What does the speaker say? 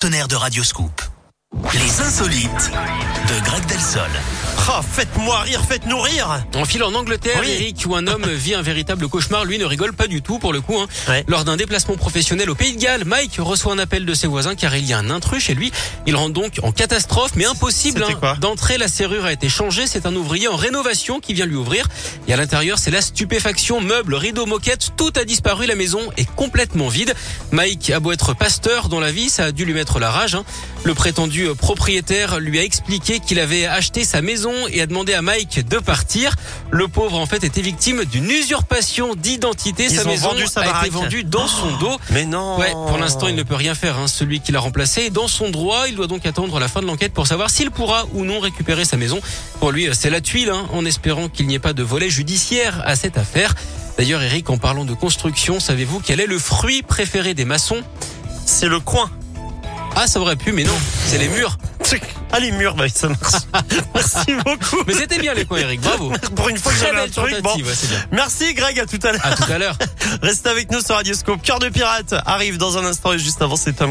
Tonnerre de Radioscoop. Les insolites de Greg Delsol. Oh, faites-moi rire, faites-nous rire. On file en Angleterre, Oui. Eric, où un homme vit un véritable cauchemar. Lui ne rigole pas du tout pour le coup. hein. Ouais. Lors d'un déplacement professionnel au Pays de Galles, Mike reçoit un appel de ses voisins car il y a un intrus chez lui. Il rentre donc en catastrophe, mais impossible quoi d'entrer. La serrure a été changée. C'est un ouvrier en rénovation qui vient lui ouvrir. Et à l'intérieur, c'est la stupéfaction. Meubles, rideaux, moquettes, tout a disparu. La maison est complètement vide. Mike a beau être pasteur dans la vie, ça a dû lui mettre la rage. hein. Le prétendu propriétaire lui a expliqué qu'il avait acheté sa maison et a demandé à Mike de partir. Le pauvre en fait était victime d'une usurpation d'identité. Sa maison vendu sa a baraque. été vendue dans son dos. Mais non. Ouais, pour l'instant, il ne peut rien faire. hein. Celui qui l'a remplacé est dans son droit. Il doit donc attendre la fin de l'enquête pour savoir s'il pourra ou non récupérer sa maison. Pour lui, c'est la tuile, hein, en espérant qu'il n'y ait pas de volet judiciaire à cette affaire. D'ailleurs, Eric, en parlant de construction, savez-vous quel est le fruit préféré des maçons? C'est le coin. Ah, ça aurait pu, mais non, c'est les murs. Ah, les murs, bah, ça marche. Merci beaucoup. Mais c'était bien les coins, Eric. Bravo. Pour une fois que j'avais un truc, bon. ouais, bien. Merci Greg, à tout à l'heure. À tout à l'heure. Restez avec nous sur Radioscope. Cœur de pirate arrive dans un instant et juste avant c'est Tom